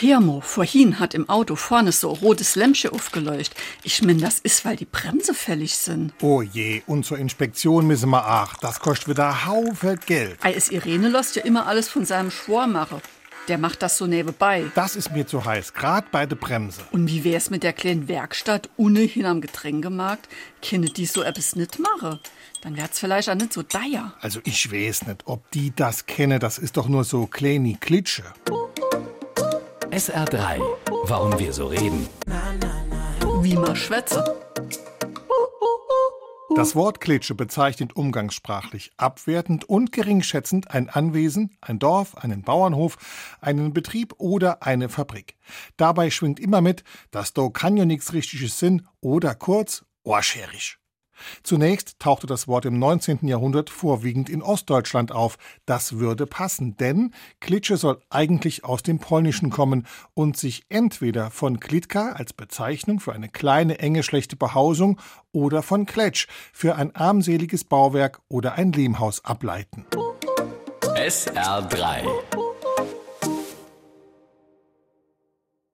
Hirmo, vorhin hat im Auto vorne so ein rotes Lämpchen aufgeleuchtet. Ich mein, das ist, weil die Bremse fällig sind. Oh je, und zur Inspektion müssen wir ach. Das kostet wieder Haufe Geld. Ei, ist Irene lässt ja immer alles von seinem Schwor machen. Der macht das so nebenbei. Das ist mir zu heiß, grad bei der Bremse. Und wie wär's mit der kleinen Werkstatt ohnehin am Getränkemarkt? Kenne die so etwas nicht machen? Dann wär's vielleicht auch nicht so teuer. Also ich weiß nicht, ob die das kenne. Das ist doch nur so kleine Klitsche. SR3. Warum wir so reden. Wie man schwätze. Das Wort Klitsche bezeichnet umgangssprachlich abwertend und geringschätzend ein Anwesen, ein Dorf, einen Bauernhof, einen Betrieb oder eine Fabrik. Dabei schwingt immer mit, dass do kann ja nichts richtiges Sinn oder kurz ohrscherisch. Zunächst tauchte das Wort im 19. Jahrhundert vorwiegend in Ostdeutschland auf. Das würde passen, denn Klitsche soll eigentlich aus dem Polnischen kommen und sich entweder von Klitka als Bezeichnung für eine kleine, enge, schlechte Behausung oder von Kletsch für ein armseliges Bauwerk oder ein Lehmhaus ableiten. SR3.